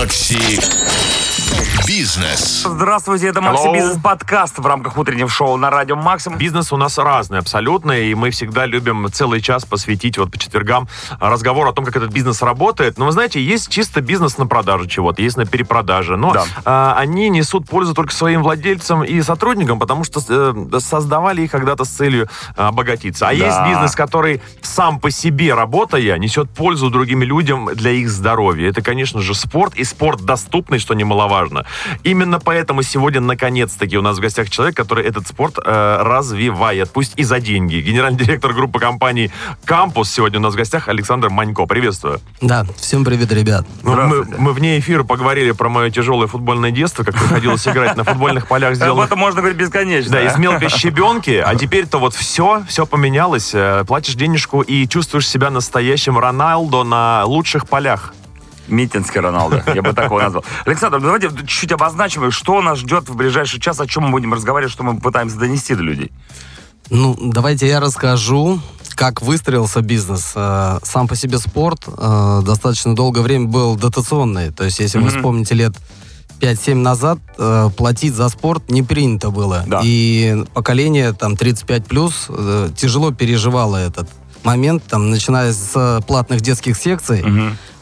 Макси Бизнес. Здравствуйте, это Макси Hello. Бизнес подкаст в рамках утреннего шоу на радио Максимум. Бизнес у нас разный абсолютно, и мы всегда любим целый час посвятить вот по четвергам разговору о том, как этот бизнес работает. Но вы знаете, есть чисто бизнес на продажу чего-то, есть на перепродаже, но Да. а, они несут пользу только своим владельцам и сотрудникам, потому что э, создавали их когда-то с целью а, обогатиться. А Да. есть бизнес, который сам по себе, работая, несет пользу другим людям для их здоровья. Это, конечно же, спорт, и спорт доступный, что немаловажно. Именно поэтому сегодня, наконец-таки, у нас в гостях человек, который этот спорт э, развивает, пусть и за деньги. Генеральный директор группы компаний «Кампус» сегодня у нас в гостях Александр Манько. Приветствую. Да, всем привет, ребят. Ну, мы, мы вне эфира поговорили про мое тяжелое футбольное детство, как приходилось играть на футбольных полях, Об сделанных этом можно говорить бесконечно. да, из мелкой щебенки, а теперь-то вот все, все поменялось. Э, Платишь денежку и чувствуешь себя настоящим Роналдо на лучших полях. Митинский Роналдо, я бы так его назвал. Александр, давайте чуть-чуть обозначим, что нас ждет в ближайший час, о чем мы будем разговаривать, что мы пытаемся донести до людей. Ну, давайте я расскажу, как выстроился бизнес. Э, Сам по себе спорт э, достаточно долгое время был дотационный. То есть, если вы вспомните лет 5-7 назад, э, платить за спорт не принято было. Да. И поколение там 35 плюс э, тяжело переживало этот момент, там, начиная с платных детских секций,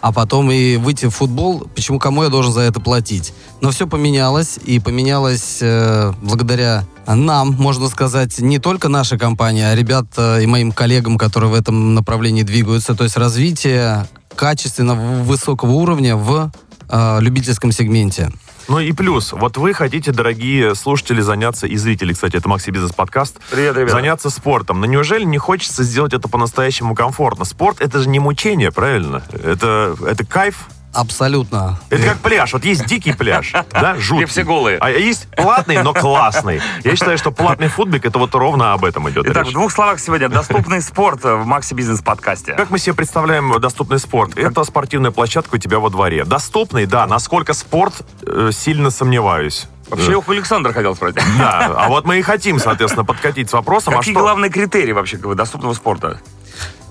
а потом и выйти в футбол, почему кому я должен за это платить? Но все поменялось, и поменялось э, благодаря нам, можно сказать, не только наша компания, а ребят э, и моим коллегам, которые в этом направлении двигаются. То есть развитие качественного высокого уровня в э, любительском сегменте. Ну и плюс, вот вы хотите, дорогие слушатели, заняться, и зрители, кстати, это Макси Бизнес подкаст, Привет, ребята. заняться спортом. Но неужели не хочется сделать это по-настоящему комфортно? Спорт это же не мучение, правильно? Это, это кайф. Абсолютно. Это как пляж. Вот есть дикий пляж, да, жуткий. все голые. А есть платный, но классный. Я считаю, что платный футбик это вот ровно об этом идет Итак, в речь. двух словах сегодня доступный спорт в Макси Бизнес подкасте. Как мы себе представляем доступный спорт? Это спортивная площадка у тебя во дворе. Доступный, да. Насколько спорт, э, сильно сомневаюсь. Вообще, у Александра хотел спросить. Да, а вот мы и хотим, соответственно, подкатить с вопросом, а Какие что... главные критерии вообще как доступного спорта?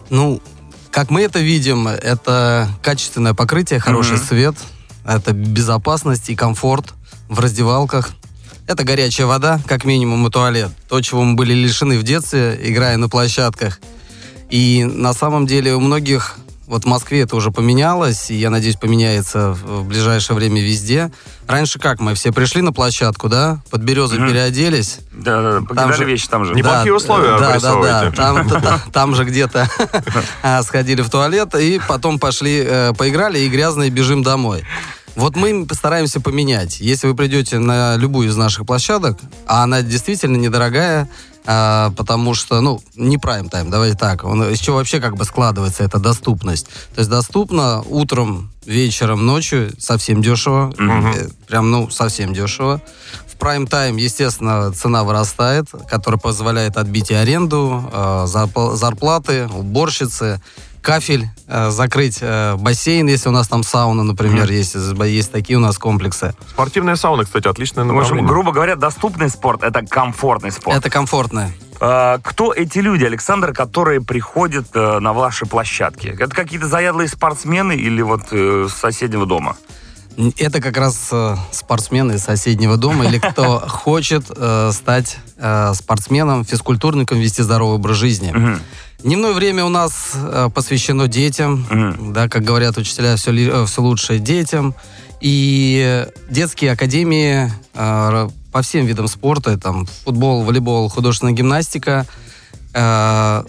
Ну, как мы это видим, это качественное покрытие, хороший Мгм. свет, это безопасность и комфорт в раздевалках. Это горячая вода, как минимум, и туалет. То, чего мы были лишены в детстве, играя на площадках. И на самом деле у многих, вот в Москве это уже поменялось, и я надеюсь, поменяется в ближайшее время везде. Раньше как, мы все пришли на площадку, да, под березой Мгм. переоделись, Да, да, да, покидали же- вещи там же. Не- Неплохие условия да, да, да. Там, та- та- там же где-то а, сходили в туалет и потом пошли, э, поиграли и грязные бежим домой. Вот мы постараемся поменять. Если вы придете на любую из наших площадок, а она действительно недорогая, а, потому что, ну, не прайм-тайм, давайте так. Он, из чего вообще как бы складывается эта доступность? То есть доступно утром, вечером, ночью, совсем дешево. Э, Прям, ну, совсем дешево. В прайм-тайм, естественно, цена вырастает, которая позволяет отбить и аренду, э, зарпл- зарплаты, уборщицы, кафель, э, закрыть э, бассейн, если у нас там сауна, например, есть, есть такие у нас комплексы. Спортивная сауна, кстати, отличное В общем, направление. грубо говоря, доступный спорт – это комфортный спорт. Это комфортно. А, Кто эти люди, Александр, которые приходят э, на ваши площадки? Это какие-то заядлые спортсмены или вот с соседнего дома? Это как раз спортсмены из соседнего дома или кто хочет э, стать э, спортсменом, физкультурником, вести здоровый образ жизни. Дневное время у нас э, посвящено детям, Мгм. да, как говорят учителя, все, все лучше детям. И детские академии э, по всем видам спорта, там футбол, волейбол, художественная гимнастика, э,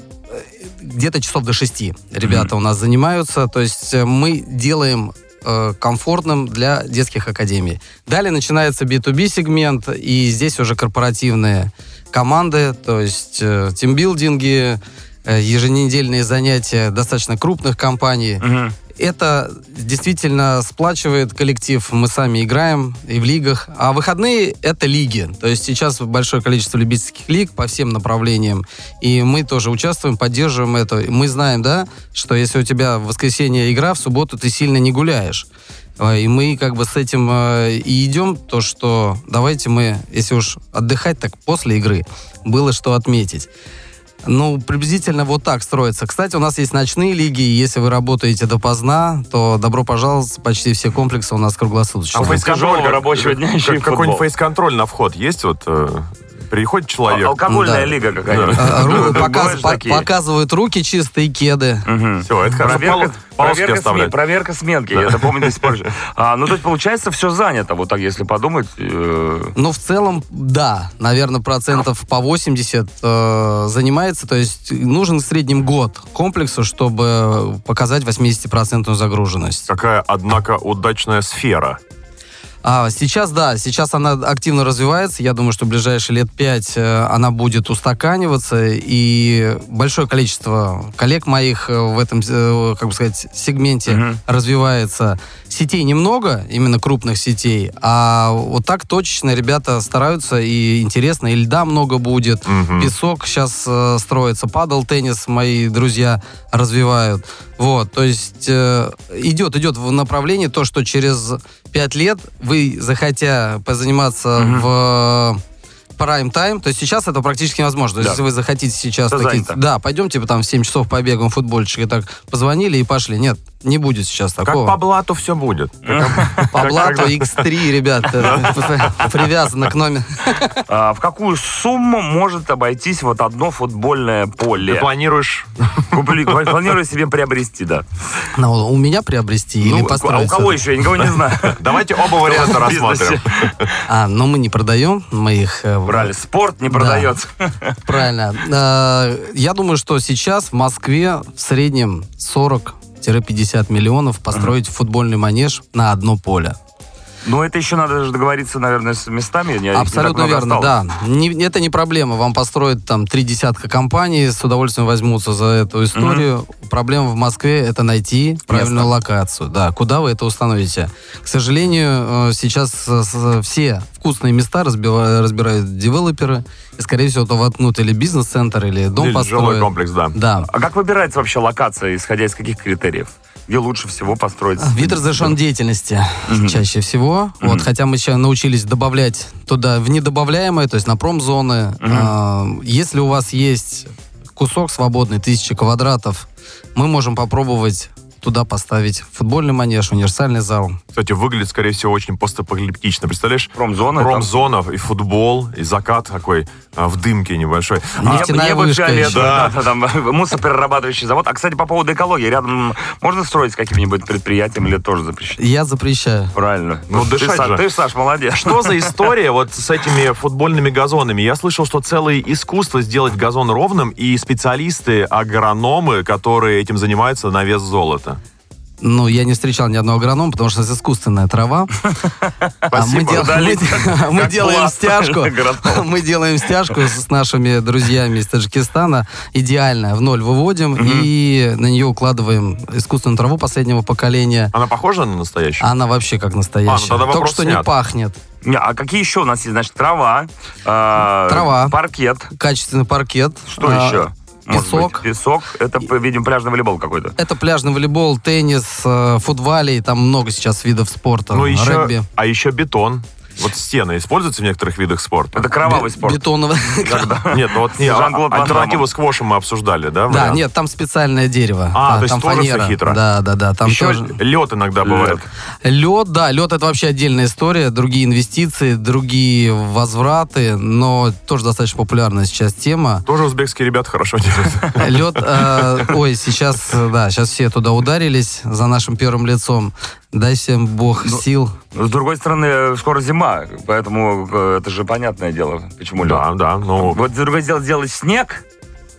где-то часов до шести ребята у нас занимаются. То есть э, мы делаем э, комфортным для детских академий. Далее начинается B2B сегмент, и здесь уже корпоративные команды, то есть э, тимбилдинги, э, еженедельные занятия достаточно крупных компаний. Мгм. Это действительно сплачивает коллектив. Мы сами играем и в лигах. А выходные — это лиги. То есть сейчас большое количество любительских лиг по всем направлениям. И мы тоже участвуем, поддерживаем это. И Мы знаем, да, что если у тебя в воскресенье игра, в субботу ты сильно не гуляешь. Э, И мы как бы с этим э, и идем, то, что давайте мы, если уж отдыхать, так после игры было что отметить. Ну, приблизительно вот так строится. Кстати, у нас есть ночные лиги, и если вы работаете допоздна, то добро пожаловать, почти все комплексы у нас круглосуточно. А тяжелого рабочего дня еще и Какой-нибудь фейс-контроль на вход есть? Вот э, приходит человек. Ал- Алкогольная Да. лига какая-нибудь. А, показ- по-. Показывают руки чистые кеды. Все, это хорошо. Проверка, проверка, оставлять. смен- проверка сменки, я это помню до сих пор. А, ну, то есть, получается, все занято, вот так, если подумать. э, Ну, в целом, да, наверное, процентов по 80 э, занимается. То есть нужен в среднем год комплексу, чтобы показать 80% загруженность. Какая, однако, удачная сфера. А сейчас, да, сейчас она активно развивается. Я думаю, что в ближайшие лет пять э, она будет устаканиваться. И большое количество коллег моих э, в этом, э, как бы сказать, сегменте Мгм. развивается. Сетей немного, именно крупных сетей, а вот так точечно ребята стараются, и интересно, и льда много будет, Мгм. песок сейчас строится, падал теннис, мои друзья развивают. Вот, то есть э, идет, идет в направлении то, что через пять лет вы, захотя позаниматься в прайм тайм, то есть сейчас это практически невозможно. Да. если вы захотите сейчас Это такие, занято. да, пойдемте там в 7 часов побегаем футбольчик, и так позвонили и пошли. Нет, не будет сейчас Как такого. по блату все будет. По блату X3, ребята, привязано к номеру. а, в какую сумму может обойтись вот одно футбольное Ты поле? планируешь... Купли- Планирую себе приобрести, да. Ну, у меня приобрести или Ну, а построить? у кого еще? Я никого не знаю. Давайте оба варианта рассмотрим. А, но мы не продаем, мы их... э, Брали. Спорт не Да. продается. Правильно. Э, Я думаю, что сейчас в Москве в среднем 40-50 миллионов построить футбольный манеж на одно поле. Но это еще надо же договориться, наверное, с местами. Не- не Абсолютно много верно, осталось. да. Не- это не проблема. Вам построят там три десятка компаний, с удовольствием возьмутся за эту историю. Проблема в Москве это найти правильную локацию. Да, куда вы это установите? К сожалению, э, сейчас все вкусные места разбива- разбирают девелоперы. И, скорее всего, то воткнут или бизнес-центр, или дом Или построят. жилой комплекс, да. Да. А как выбирается вообще локация, исходя из каких критериев? Где лучше всего построить? Вид разрешен деятельности чаще всего. Вот, хотя мы сейчас научились добавлять туда в недобавляемое, то есть на промзоны. А, если у вас есть кусок свободный, тысячи квадратов, мы можем попробовать туда поставить футбольный манеж, универсальный зал. Кстати, выглядит, скорее всего, очень постапокалиптично. Представляешь? Промзона. Промзона, и футбол, и закат такой а, в дымке небольшой. А, Нефтяная Небо вышка фиолетовое, да, да, там мусороперерабатывающий завод. А, кстати, по поводу экологии, рядом можно строить с каким-нибудь предприятием или тоже запрещено? Я запрещаю. Правильно. Ну, ты, дышать Саш, же. ты, Саш, молодец. Что за история вот с этими футбольными газонами? Я слышал, что целое искусство сделать газон ровным, и специалисты, агрономы, которые этим занимаются на вес золота. Ну, я не встречал ни одного агронома, потому что это искусственная трава. А мы, дел- мы де- мы Как делаем стяжку. агроном. Мы делаем стяжку с нашими друзьями из Таджикистана. Идеально. В ноль выводим и на нее укладываем искусственную траву последнего поколения. Она похожа на настоящую? Она вообще как А, настоящая. ну тогда Только что не пахнет. Не, А какие еще у нас есть? Значит, трава, э, Трава. паркет. Качественный паркет. Что А, еще? Может Песок. быть, песок. Это, видим, пляжный волейбол какой-то. Это пляжный волейбол, теннис, э, футвалей. Там много сейчас видов спорта. Ну, еще, Регби. а еще бетон. Вот стены используются в некоторых видах спорта? Это кровавый спорт. Бетоновый. Нет, ну вот не, а- альтернативу сквошем мы обсуждали, да? Да, нет, там специальное дерево. А, то есть там тоже фанера. хитро. Да, да, да. Там Еще лед иногда бывает. Лед, да, лед это вообще отдельная история, другие инвестиции, другие возвраты, но тоже достаточно популярная сейчас тема. Тоже узбекские ребята хорошо делают. Лед, э, ой, сейчас, да, сейчас все туда ударились за нашим первым лицом. Дай всем бог Ну, сил. Но, С другой стороны, скоро зима, поэтому э, это же понятное дело, почему лед. Да, да, ну, Вот другое дело сделать снег.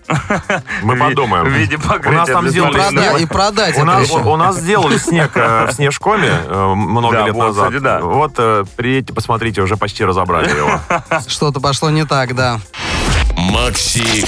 мы подумаем. В виде покрытия. У нас там сделали снег. и продать У нас, еще. у нас сделали снег э, в Снежкоме э, много Да, лет вот, назад. кстати, да. Вот э, приедьте, посмотрите, уже почти разобрали его. Что-то пошло не так, да. Макси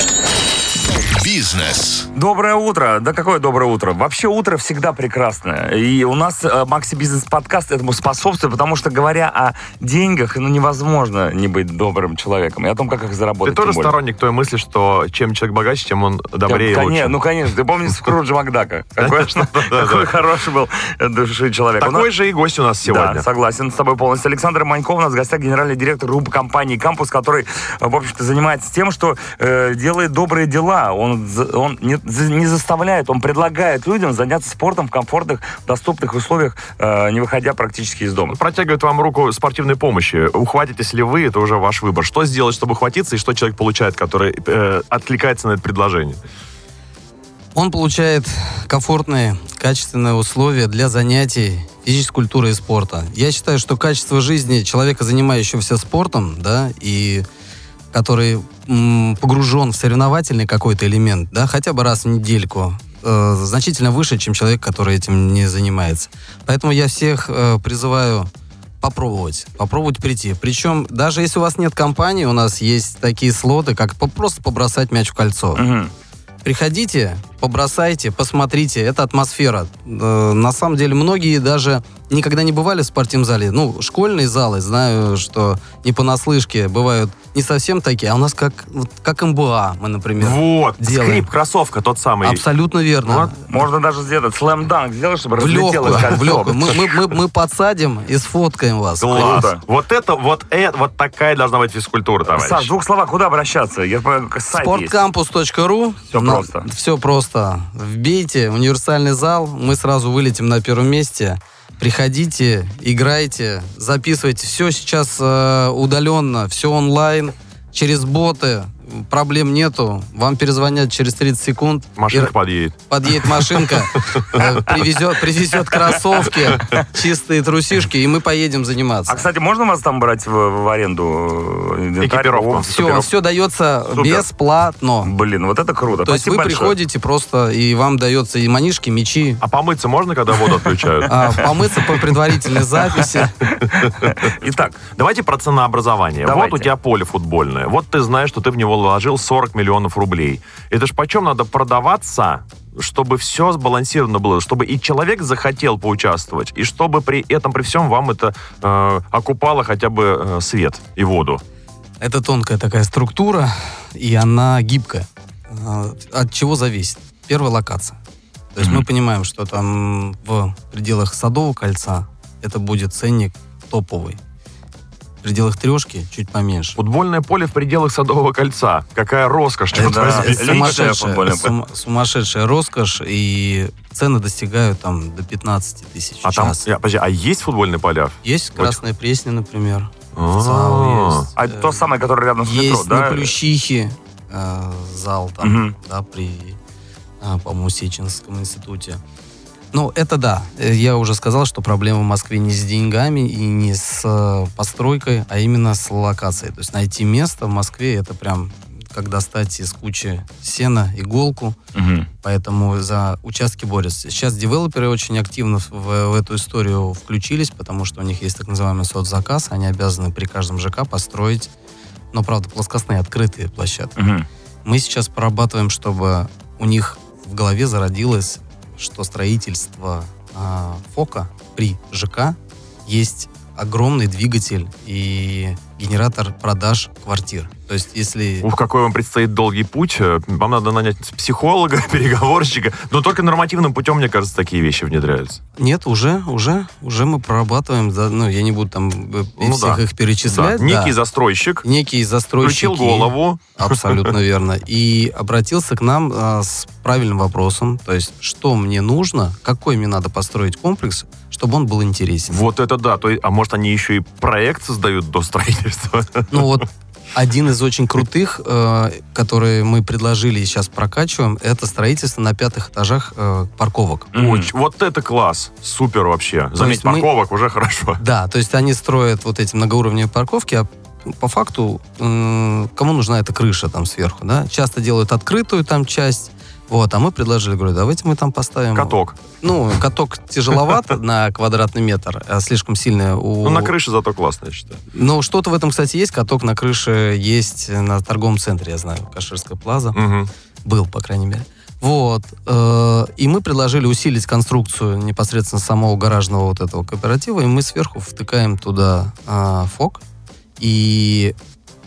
Бизнес. Доброе утро. Да какое доброе утро? Вообще утро всегда прекрасное. И у нас э, Макси Бизнес подкаст этому способствует, потому что говоря о деньгах, ну невозможно не быть добрым человеком. И о том, как их заработать. Ты тоже тем более. сторонник той мысли, что чем человек богаче, тем он добрее и Коне- лучше. Ну, конечно. Ты помнишь Скруджа Макдака? Какой какой хороший был э, души человек. Такой же и гость у нас сегодня. Да, согласен с тобой полностью. Александр Маньков у нас в гостях генеральный директор группы компании «Кампус», который, э, в общем-то, занимается тем, что делает добрые дела. Он, за- он не, не заставляет, он предлагает людям заняться спортом в комфортных, доступных условиях, э, не выходя практически из дома. Протягивает вам руку спортивной помощи. Ухватитесь ли вы, это уже ваш выбор. Что сделать, чтобы ухватиться, и что человек получает, который э, откликается на это предложение? Он получает комфортные, качественные условия для занятий физической культуры и спорта. Я считаю, что качество жизни человека, занимающегося спортом, да, и который м, погружен в соревновательный какой-то элемент, да, хотя бы раз в недельку, э, значительно выше, чем человек, который этим не занимается. Поэтому я всех э, призываю попробовать, попробовать прийти. Причем, даже если у вас нет компании, у нас есть такие слоты, как просто побросать мяч в кольцо. Мгм. Приходите, побросайте, посмотрите, это атмосфера. Э, На самом деле, многие даже никогда не бывали в спортивном зале. Ну, школьные залы, знаю, что не понаслышке, бывают не совсем такие, а у нас как, вот как МБА мы, например. Вот, Делаем. скрип, кроссовка, тот самый. Абсолютно верно. Можно даже сделать слэм-данк, сделать, чтобы в легкую, кольцо. в легкую. Мы, мы- мы- мы подсадим и сфоткаем вас. Класс. Круто. Вот это, вот это, вот такая должна быть физкультура, товарищ. Саш, в двух словах, куда обращаться? Я сайт. Всё На- просто. Все просто. Вбейте универсальный зал, мы сразу вылетим на первом месте. Приходите, играйте, записывайте. Все сейчас э, удаленно, все онлайн, через боты. Проблем нету. Вам перезвонят через 30 секунд. Машинка И подъедет. подъедет машинка, э, привезет, привезет кроссовки, чистые трусишки, и мы поедем заниматься. А, кстати, можно вас там брать в, в аренду? э, инвентарь? Экипировку. Все, экипировку. все дается Супер. бесплатно. Блин, вот это круто. То есть вы большое. приходите просто, и вам дается и манишки, мечи, А помыться можно, когда воду отключают? а, помыться по предварительной записи. Итак, Давайте про ценообразование. Давайте. Вот у тебя поле футбольное. Вот ты знаешь, что ты в него вложил 40 миллионов рублей. Это ж почем надо продаваться, чтобы все сбалансировано было, чтобы и человек захотел поучаствовать, и чтобы при этом, при всем, вам это э, окупало хотя бы э, свет и воду. Это тонкая такая структура, и она гибкая. А, От чего зависит? Первая локация. То есть мы понимаем, что там в пределах Садового кольца это будет ценник топовый. В пределах трешки чуть поменьше. Футбольное поле в пределах Садового кольца. Какая роскошь, черт Это возьми. личное сумасшедшая, футбольное поле. сум- сумасшедшая роскошь, и цены достигают там до 15 тысяч А там, я- подожди, а есть футбольные поля? Есть Красная Пресня, например. А. Есть. а то самое, которое рядом с метро, Есть да? на Плющихе э, зал там, да, при, э, по-моему, Сеченском институте. Ну, это да. Э, Я уже сказал, что проблема в Москве не с деньгами и не с э, постройкой, а именно с локацией. То есть найти место в Москве это прям как достать из кучи сена иголку, Мгм. поэтому за участки борются. Сейчас девелоперы очень активно в, в эту историю включились, потому что у них есть так называемый соцзаказ, они обязаны при каждом ЖК построить, но, правда, плоскостные открытые площадки. Мгм. Мы сейчас прорабатываем, чтобы у них в голове зародилось, что строительство а, ФОКа при ЖК есть огромный двигатель и генератор продаж квартир. То есть, если... Ух, какой вам предстоит долгий путь. Э, Вам надо нанять психолога, переговорщика. Но только нормативным путем, мне кажется, такие вещи внедряются. Нет, уже, уже, уже мы прорабатываем. за- ну, я не буду там э, Ну всех да. их перечислять. Да. Некий да. застройщик Некие застройщики. включил голову. Абсолютно верно. И обратился к нам а, с правильным вопросом. То есть, что мне нужно, какой мне надо построить комплекс, чтобы он был интересен. Вот это да. То есть, а может, они еще и проект создают до строительства? Ну вот один из очень крутых, э, которые мы предложили и сейчас прокачиваем, это строительство на пятых этажах э, парковок. Очень. Вот это класс. Супер вообще. Заметь, есть мы- парковок уже хорошо. Да, то есть они строят вот эти многоуровневые парковки, а по факту м, кому нужна эта крыша там сверху, да? Часто делают открытую там часть, вот, а мы предложили, говорю, давайте мы там поставим... Каток. Ну, каток тяжеловато на квадратный метр, а слишком сильно у... Ну, на крыше зато классно, я считаю. Ну, что-то в этом, кстати, есть. Каток на крыше есть на торговом центре, я знаю, Каширская плаза. Мгм. Был, по крайней мере. Вот. э, И мы предложили усилить конструкцию непосредственно самого гаражного вот этого кооператива, и мы сверху втыкаем туда а, ФОК, и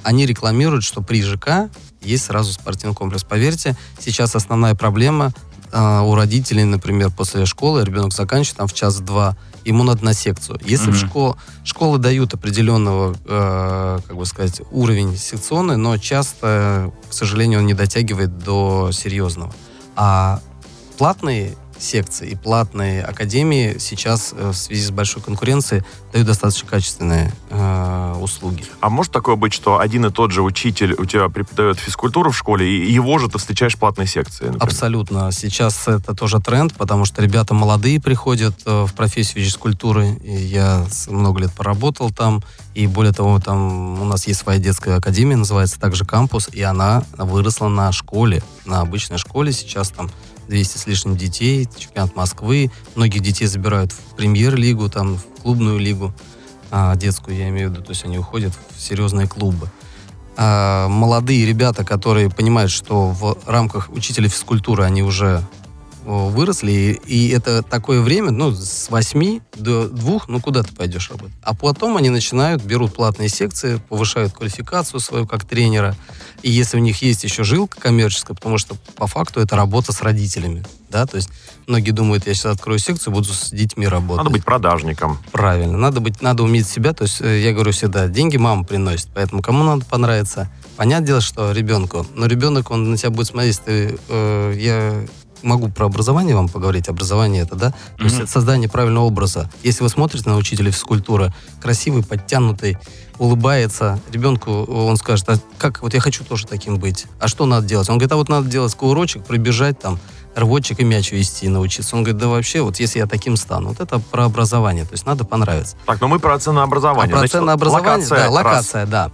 они рекламируют, что при ЖК есть сразу спортивный комплекс. Поверьте, сейчас основная проблема а, у родителей, например, после школы ребенок заканчивает там в час-два, ему надо на секцию. Если в Мгм. школ, школы дают определенного, э, как бы сказать, уровень секционный, но часто, к сожалению, он не дотягивает до серьезного. А платные секции и платные академии сейчас э, в связи с большой конкуренцией дают достаточно качественные э, услуги. А может такое быть, что один и тот же учитель у тебя преподает физкультуру в школе, и его же ты встречаешь в платной секции? например? Абсолютно. Сейчас это тоже тренд, потому что ребята молодые приходят э, в профессию физкультуры. И я много лет поработал там. И более того, там у нас есть своя детская академия, называется также кампус, и она выросла на школе, на обычной школе. Сейчас там 200 с лишним детей, чемпионат Москвы. Многих детей забирают в премьер-лигу, там, в клубную лигу, а, детскую, я имею в виду. То есть они уходят в серьезные клубы а, молодые ребята, которые понимают, что в рамках учителя физкультуры они уже выросли, и, это такое время, ну, с 8 до 2, ну, куда ты пойдешь работать? А потом они начинают, берут платные секции, повышают квалификацию свою как тренера, и если у них есть еще жилка коммерческая, потому что по факту это работа с родителями, да, то есть многие думают, я сейчас открою секцию, буду с детьми работать. Надо быть продажником. Правильно. Надо быть, надо уметь себя. То есть э, я говорю всегда, деньги мама приносит, поэтому кому надо понравиться. Понятное дело, что ребенку. Но ребенок, он на тебя будет смотреть, ты, э, я могу про образование вам поговорить. Образование это, да? То есть это создание правильного образа. Если вы смотрите на учителя физкультуры, красивый, подтянутый, улыбается, ребенку он скажет, а как, вот я хочу тоже таким быть. А что надо делать? Он говорит, а вот надо делать кувырочек, пробежать там, рвотчик и мяч вести научиться. Он говорит, да вообще, вот если я таким стану. Вот это про образование. То есть надо понравиться. Так, но мы про ценообразование. А про ценообразование, локация, да, раз. локация, да.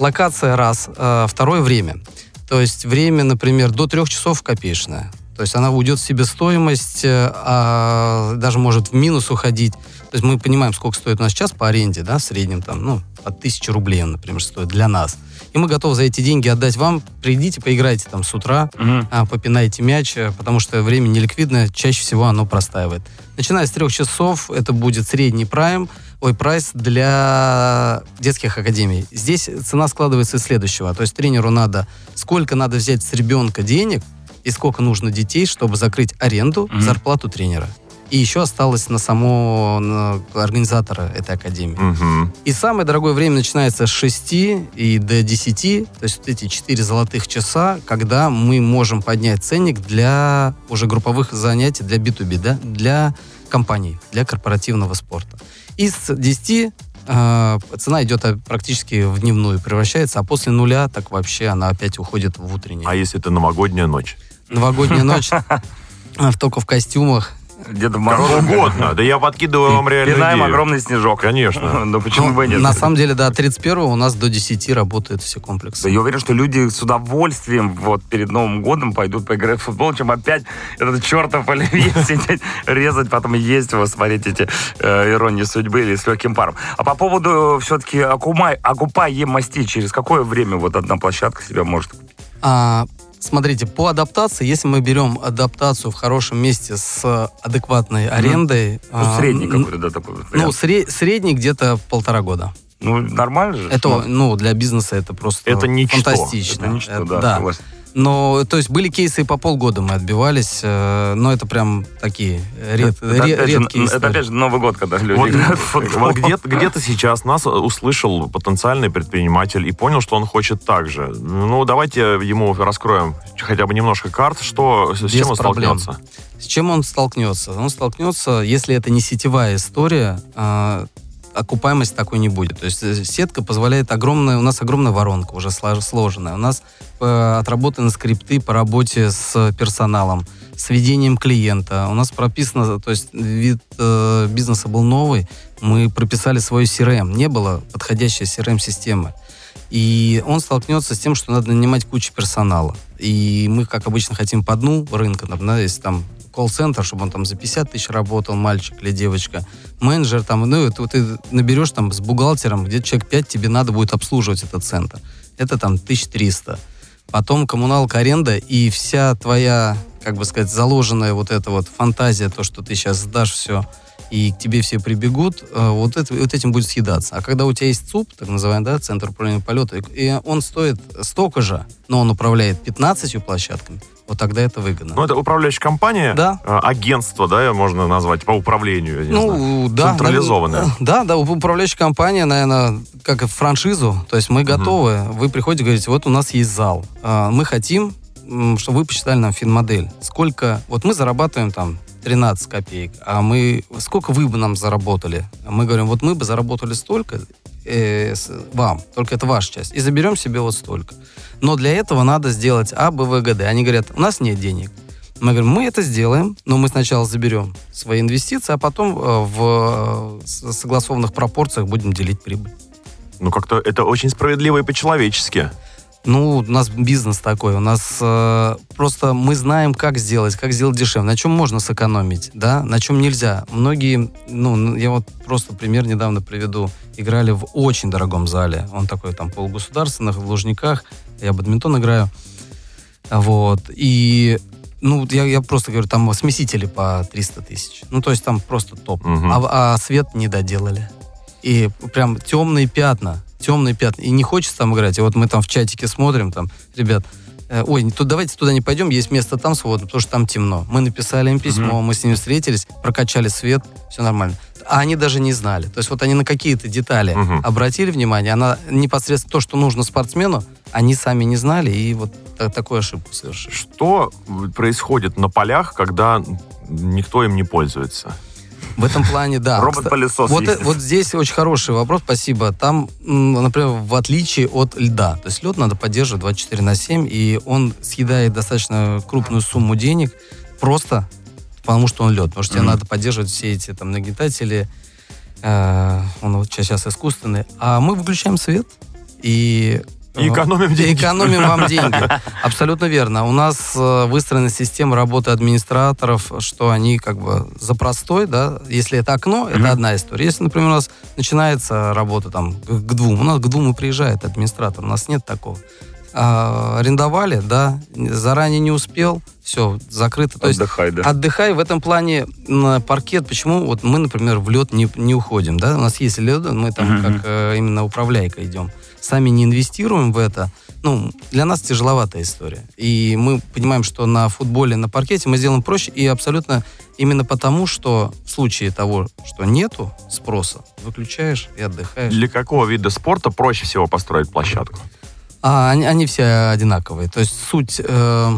Локация раз. Второе время. То есть время, например, до трех часов копеечное. То есть она уйдет в себестоимость, э, а даже может в минус уходить. То есть мы понимаем, сколько стоит у нас час по аренде, да, в среднем там, ну, от тысячи рублей, например, стоит для нас. И мы готовы за эти деньги отдать вам. Придите, поиграйте там с утра, а, попинайте мяч, э, потому что время неликвидное, чаще всего оно простаивает. Начиная с трех часов это будет средний прайм, ой, прайс для детских академий. Здесь цена складывается из следующего. То есть тренеру надо, сколько надо взять с ребенка денег и сколько нужно детей, чтобы закрыть аренду, Мгм. зарплату тренера. И еще осталось на самого на организатора этой академии. Мгм. И самое дорогое время начинается с 6 и до 10, то есть вот эти 4 золотых часа, когда мы можем поднять ценник для уже групповых занятий, для B2B, да, для компаний, для корпоративного спорта. И с 10 э, цена идет э, практически в дневную, превращается, а после нуля так вообще она опять уходит в утреннее. А если это новогодняя ночь? Новогодняя ночь а, только в костюмах. Деда Как Мороза. угодно. Да я подкидываю вам реально Пинаем идею. огромный снежок. Конечно. Ну почему бы и нет? На самом деле, да, 31 у нас до 10 работают все комплексы. Да, я уверен, что люди с удовольствием вот перед Новым годом пойдут поиграть в футбол, чем опять этот чертов оливье сидеть, резать, потом есть его, смотреть эти э, иронии судьбы или с легким паром. А по поводу все-таки окумай, окупаемости, через какое время вот одна площадка себя может А, смотрите, по адаптации, если мы берем адаптацию в хорошем месте с адекватной арендой... Ну, а, средний какой-то, да, такой. Ну, вариант. средний, средний где-то полтора года. Ну, нормально же. Это, Ну, ну, для бизнеса это просто Это ничто. фантастично. это ничто, Это- да, согласен. Но, то есть, были кейсы и по полгода мы отбивались, э, но это прям такие ред- Это, ре- опять же, редкие это истории. опять же Новый год, когда люди Вот, вот где, где-то сейчас нас услышал потенциальный предприниматель и понял, что он хочет так же. Ну, давайте ему раскроем хотя бы немножко карт, что, с Без чем он проблем. столкнется. С чем он столкнется? Он столкнется, если это не сетевая история, а, окупаемость такой не будет. То есть э, сетка позволяет огромная, у нас огромная воронка уже слож- сложенная. У нас э, отработаны скрипты по работе с персоналом, с ведением клиента. У нас прописано, то есть вид э, бизнеса был новый, мы прописали свой CRM. Не было подходящей CRM-системы. И он столкнется с тем, что надо нанимать кучу персонала. И мы, как обычно, хотим по дну рынка, там, да, если там колл-центр, чтобы он там за 50 тысяч работал, мальчик или девочка, менеджер там, ну, это ты наберешь там с бухгалтером, где человек 5 тебе надо будет обслуживать этот центр. Это там 1300. потом коммуналка, аренда, и вся твоя, как бы сказать, заложенная вот эта вот фантазия, то, что ты сейчас сдашь все, и к тебе все прибегут, э, вот, это, вот этим будет съедаться. А когда у тебя есть ЦУП, так называемый, да, Центр управления полета, и он стоит столько же, но он управляет 15 площадками, вот тогда это выгодно. Ну, это управляющая компания, Да. э, агентство, да, можно назвать, по управлению, я не знаю. Ну, да. Централизованное. навер- Да, да, управляющая компания, наверное, как и франшизу. То есть мы готовы. Вы приходите, говорите, вот у нас есть зал. А, Мы хотим, чтобы вы посчитали нам финмодель. Сколько... Вот мы зарабатываем там 13 копеек, а мы... Сколько вы бы нам заработали? Мы говорим, вот мы бы заработали столько э, вам, только это ваша часть, и заберем себе вот столько. Но для этого надо сделать А, Б, В, Г, Д. Они говорят, у нас нет денег. Мы говорим, мы это сделаем, но мы сначала заберем свои инвестиции, а потом э, в э, согласованных пропорциях будем делить прибыль. Ну, как-то это очень справедливо и по-человечески. Ну, у нас бизнес такой, у нас э, просто мы знаем, как сделать, как сделать дешевле, на чем можно сэкономить, да, на чем нельзя. Многие, ну, я вот просто пример недавно приведу, играли в очень дорогом зале, он такой там полугосударственных, в Лужниках, я бадминтон играю, вот, и ну, я, я просто говорю, там смесители по 300 тысяч. Ну, то есть там просто топ. Мгм. А, а свет не доделали. И прям темные пятна, темные пятна. И не хочется там играть. И вот мы там в чатике смотрим, там, ребят, э, ой, тут давайте туда не пойдем, есть место там свободно, потому что там темно. Мы написали им письмо, мы с ними встретились, прокачали свет, все нормально. А они даже не знали. То есть вот они на какие-то детали Мгм. обратили внимание, она непосредственно то, что нужно спортсмену, они сами не знали и вот та- такую ошибку совершили. Что происходит на полях, когда никто им не пользуется? В этом плане, да. Робот-пылесос Вот, вот здесь очень хороший вопрос, спасибо. Там, например, в отличие от льда, то есть лед надо поддерживать 24 на 7, и он съедает достаточно крупную сумму денег просто потому, что он лед. Потому что тебе Мгм. надо поддерживать все эти там нагнетатели, э, он вот сейчас искусственный. А мы выключаем свет и... И экономим И деньги. экономим вам деньги. Абсолютно верно. У нас э, выстроена система работы администраторов, что они как бы за простой, да, если это окно, это одна история. Если, например, у нас начинается работа там к двум, у нас к двум и приезжает администратор, у нас нет такого. А, арендовали, да, заранее не успел, все, закрыто. То есть Отдыхай, да. Отдыхай в этом плане на паркет. Почему вот мы, например, в лед не, не уходим, да? У нас есть лед, мы там Мгм. как э, именно управляйка идем. Сами не инвестируем в это. Ну, для нас тяжеловатая история. И мы понимаем, что на футболе, на паркете мы сделаем проще. И абсолютно именно потому, что в случае того, что нету спроса, выключаешь и отдыхаешь. Для какого вида спорта проще всего построить площадку? А они, они все одинаковые. То есть суть... э,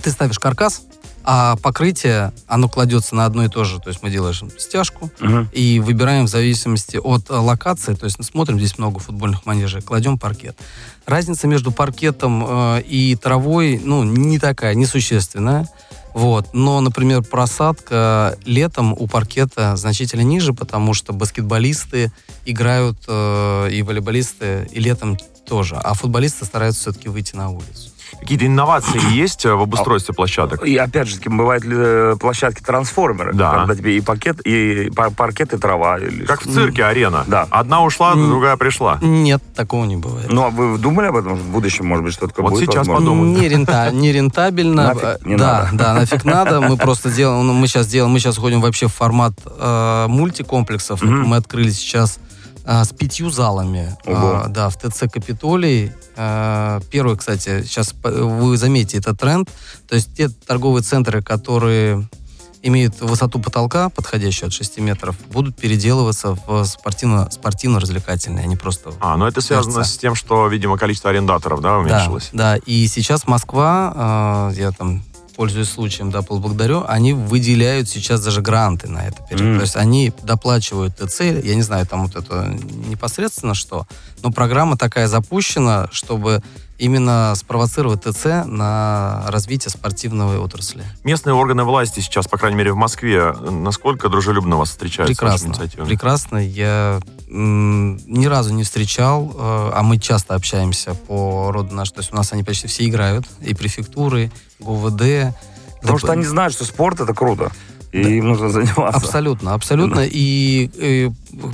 ты ставишь каркас, а покрытие, оно кладется на одно и то же. То есть мы делаем стяжку Мгм. и выбираем в зависимости от э, локации. То есть смотрим, здесь много футбольных манежей, кладем паркет. Разница между паркетом э, и травой, ну, не такая, несущественная. Вот. Но, например, просадка летом у паркета значительно ниже, потому что баскетболисты играют э, и волейболисты и летом тоже. А футболисты стараются все-таки выйти на улицу. Какие-то инновации есть э, в обустройстве площадок? И опять же, бывают ли, э, площадки трансформеры, Да. когда тебе и пакет, и пар- паркет, и трава. или Как в цирке арена. Да. Одна ушла, другая пришла. Нет, такого не бывает. Ну, а вы думали об этом? В будущем, может быть, что такое Вот будет? сейчас возможно? подумаю. Не, рента, не рентабельно. Нафиг не да, надо. да, нафиг надо. Мы просто делаем, ну, мы сейчас делаем, мы сейчас уходим вообще в формат э, мультикомплексов. Мы открыли сейчас э, с пятью залами. Ого. Э, да, в ТЦ Капитолий. Э, первый, кстати, сейчас вы заметите, это тренд. То есть те торговые центры, которые имеют высоту потолка, подходящую от 6 метров, будут переделываться в спортивно- спортивно-развлекательные, а не просто А, ну это связано с тем, что, видимо, количество арендаторов, да, да, уменьшилось. да, и сейчас Москва, э, я там пользуюсь случаем, да, поблагодарю, они выделяют сейчас даже гранты на это. Мгм. То есть они доплачивают ТЦ, я не знаю, там вот это непосредственно что, но программа такая запущена, чтобы именно спровоцировать ТЦ на развитие спортивной отрасли. Местные органы власти сейчас, по крайней мере, в Москве, насколько дружелюбно вас встречают с вашими Прекрасно. Прекрасно. Я ни разу не встречал, э, а мы часто общаемся по роду наш. То есть у нас они почти все играют. И префектуры, ГУВД. Потому ДП. что они знают, что спорт это круто. И им нужно заниматься. Абсолютно, абсолютно. И, э,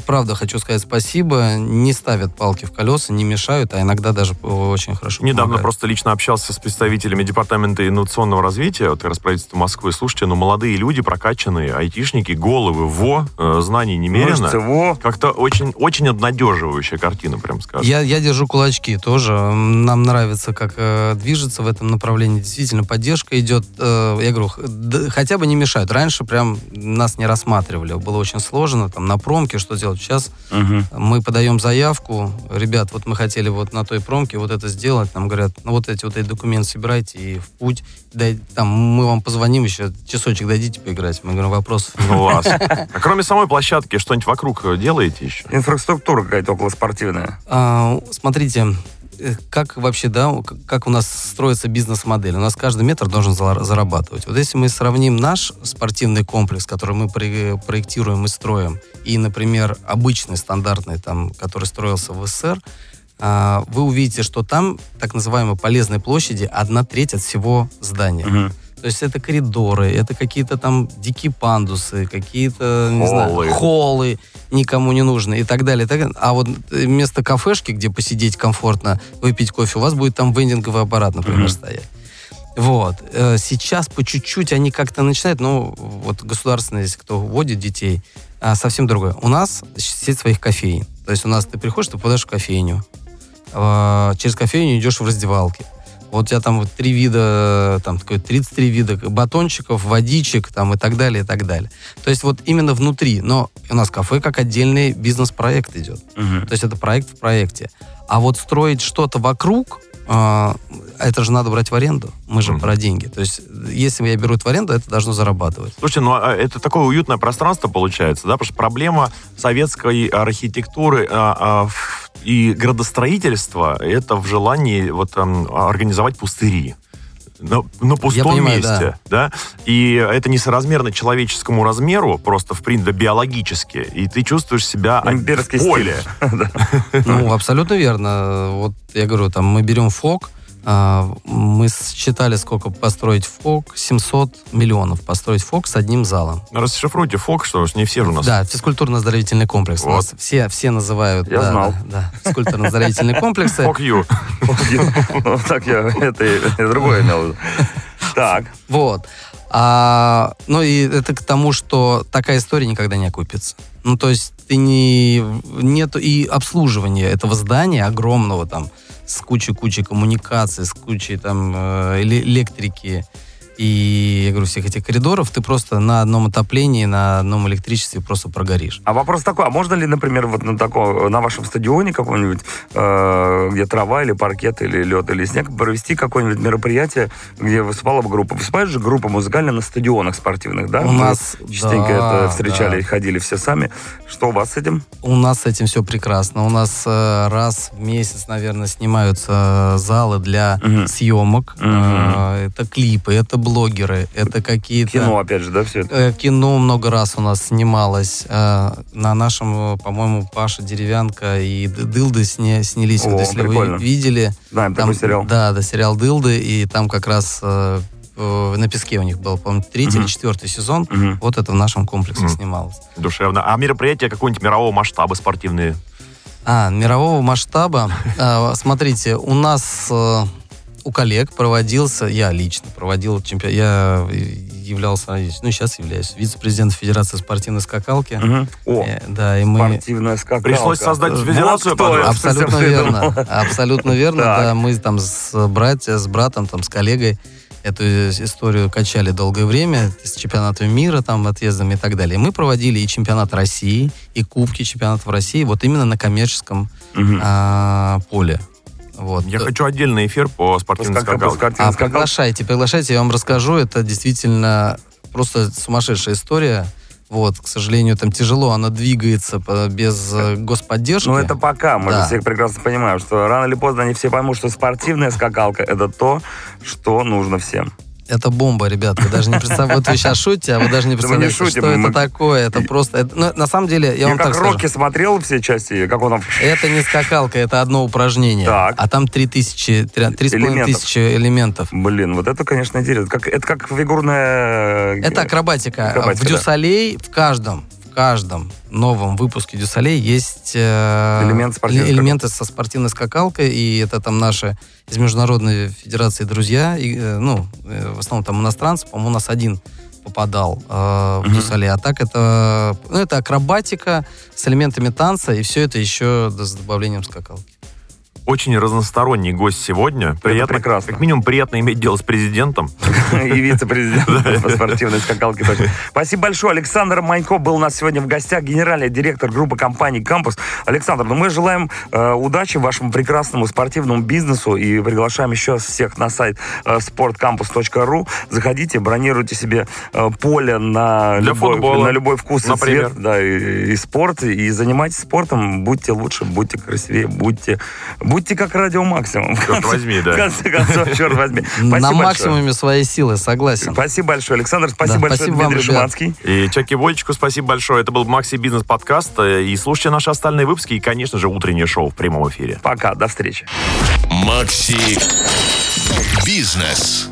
правда хочу сказать спасибо. Не ставят палки в колеса, не мешают, а иногда даже очень хорошо Недавно помогают. просто лично общался с представителями Департамента инновационного развития, вот как раз правительства Москвы. Слушайте, ну молодые люди, прокачанные, айтишники, головы, во, э, знаний немерено. Мышцы, во. Как-то очень, очень обнадеживающая картина, прям скажем. Я, я держу кулачки тоже. Нам нравится, как э, движется в этом направлении. Действительно, поддержка идет. Э, я говорю, хотя бы не мешают. Раньше прям нас не рассматривали. Было очень сложно, там, на промке что делать. Сейчас Мгм. мы подаем заявку. Ребят, вот мы хотели вот на той промке вот это сделать. Нам говорят, ну вот эти вот эти документы собирайте и в путь. Дай, там, мы вам позвоним еще, часочек дадите поиграть. Мы говорим, вопросов Класс. А кроме самой площадки, что-нибудь вокруг э, делаете еще? Инфраструктура какая-то околоспортивная. А, смотрите, как вообще, да, как у нас строится бизнес-модель? У нас каждый метр должен зарабатывать. Вот если мы сравним наш спортивный комплекс, который мы про- проектируем и строим, и, например, обычный, стандартный, там, который строился в СССР, а, вы увидите, что там, так называемой полезной площади, одна треть от всего здания. Мгм. То есть это коридоры, это какие-то там дикие пандусы, какие-то, не знаю, Холлы. никому не нужны и так далее. и так далее. А вот э, вместо кафешки, где посидеть комфортно, выпить кофе, у вас будет там вендинговый аппарат, например, Мгм. стоять. Вот. Э, Сейчас по чуть-чуть они как-то начинают, ну, вот государственные, если кто вводит детей, а, совсем другое. У нас сеть своих кофеин. То есть у нас ты приходишь, ты попадаешь в кофейню. А, Через кофейню идешь в раздевалки. Вот у тебя там вот три вида, там такое 33 вида батончиков, водичек там и так далее, и так далее. То есть вот именно внутри. Но у нас кафе как отдельный бизнес-проект идет. Мгм. То есть это проект в проекте. А вот строить что-то вокруг, а, это же надо брать в аренду. Мы же Мгм. про деньги. То есть если я беру это в аренду, это должно зарабатывать. Слушайте, ну а это такое уютное пространство получается, да? Потому что проблема советской архитектуры а, а, в- и градостроительства это в желании вот эм, организовать пустыри. На, на пустом понимаю, месте, да. И это несоразмерно человеческому размеру, просто в принципе биологически, и ты чувствуешь себя Имперский в поле. Ну, абсолютно верно. Вот я говорю, там мы берем ФОК, мы считали, сколько построить ФОК, 700 миллионов построить ФОК с одним залом. Расшифруйте фок, что ж не все же у нас. Да, физкультурно-оздоровительный комплекс. Вот. нас все, все называют. Я да, знал. Да, да, физкультурно-оздоровительные комплексы. Фок ю. Ну, так я это другое имел. Так. Вот. А, ну и это к тому, что такая история никогда не окупится. Ну, то есть ты не... Нету и обслуживания этого здания огромного там с кучей-кучей коммуникаций, с кучей там э, эле- электрики и, я говорю, всех этих коридоров, ты просто на одном отоплении, на одном электричестве просто прогоришь. А вопрос такой, а можно ли, например, вот на, таком, на вашем стадионе каком-нибудь, э, где трава или паркет, или лед, или снег, провести какое-нибудь мероприятие, где выступала бы группа? Выступает же группа музыкальная на стадионах спортивных, да? У Мы нас, Частенько да, это встречали да. и ходили все сами. Что у вас с этим? У нас с этим все прекрасно. У нас э, раз в месяц, наверное, снимаются залы для Мгм. съемок. Мгм. Э, это клипы, это блогеры, это какие-то... Кино, опять же, да, все это? Э, Кино много раз у нас снималось. Э, На нашем, э, по-моему, Паша Деревянка и Дылды сня- снялись. О, вот если прикольно. вы видели. Знаем Там, такой сериал. Да, да, сериал Дылды. И там как раз на песке у них был, по-моему, третий Мгм. или четвертый сезон. Мгм. Вот это в нашем комплексе Мгм. снималось. Душевно. А мероприятия какого-нибудь мирового масштаба спортивные? А, мирового масштаба. А, Смотрите, у нас у коллег проводился, я лично проводил чемпионат, я являлся, ну сейчас являюсь вице-президентом Федерации спортивной скакалки. Мгм. О, Э, Да, и мы... спортивная скакалка. Пришлось создать Вот федерацию это Абсолютно верно. Абсолютно верно. Да, мы там с братья, с братом, там, с коллегой эту историю качали долгое время с чемпионатами мира, там, отъездами и так далее. Мы проводили и чемпионат России, и кубки чемпионатов России вот именно на коммерческом а, поле. Вот. Я хочу отдельный эфир по спортивной Скака- скакалке. А приглашайте, приглашайте, я вам расскажу. Это действительно просто сумасшедшая история. Вот, к сожалению, там тяжело, она двигается без э, господдержки. Ну, это пока. Мы Да. же все прекрасно понимаем, что рано или поздно они все поймут, что спортивная скакалка — это то, что нужно всем. Это бомба, ребят. Вы даже не представляете. Вот вы сейчас шутите, а вы даже не Да мы не представляете, шутим, что мы- это такое. Это просто... это- ну, на самом деле, я Я вам как так скажу. Рокки смотрел все части, как он там... Это не скакалка, это одно упражнение. Так. А там 3000, 3,5 Элементов. тысячи элементов. Блин, вот это, конечно, интересно. Как, это как фигурная... Это акробатика. Акробатика, в да. дю Солей в каждом, каждом новом выпуске дю Солей есть э, Элемент спортивной эле- элементы со спортивной скакалкой, и это там наши из Международной Федерации друзья, и, э, ну, э, в основном там иностранцы, по-моему, у нас один попадал э, в. дю Солей, а так это, ну, это акробатика с элементами танца, и все это еще да, с добавлением скакалки. Очень разносторонний гость сегодня. Приятно, прекрасно. Как минимум приятно иметь дело с президентом. и вице-президент по спортивной скакалке. Спасибо большое. Александр Манько был у нас сегодня в гостях, генеральный директор группы компаний «Кампус». Александр, ну мы желаем э, удачи вашему прекрасному спортивному бизнесу и приглашаем еще всех на сайт э, sportcampus.ru. Заходите, бронируйте себе э, поле на, Для любой, футбола, на любой вкус и цвет. Да, и, и спорт, и занимайтесь спортом, будьте лучше, будьте красивее, будьте, будьте как радио максимум. Черт возьми, В да. конце концов, черт возьми. Спасибо На большое. максимуме своей силы, согласен. Спасибо большое, Александр. Спасибо Да, большое, спасибо вам, Дмитрий ребят. Шиманский. И Чаки Вольчику спасибо большое. Это был Макси Бизнес подкаст. И слушайте наши остальные выпуски. И, конечно же, утреннее шоу в прямом эфире. Пока, до встречи. Макси Бизнес.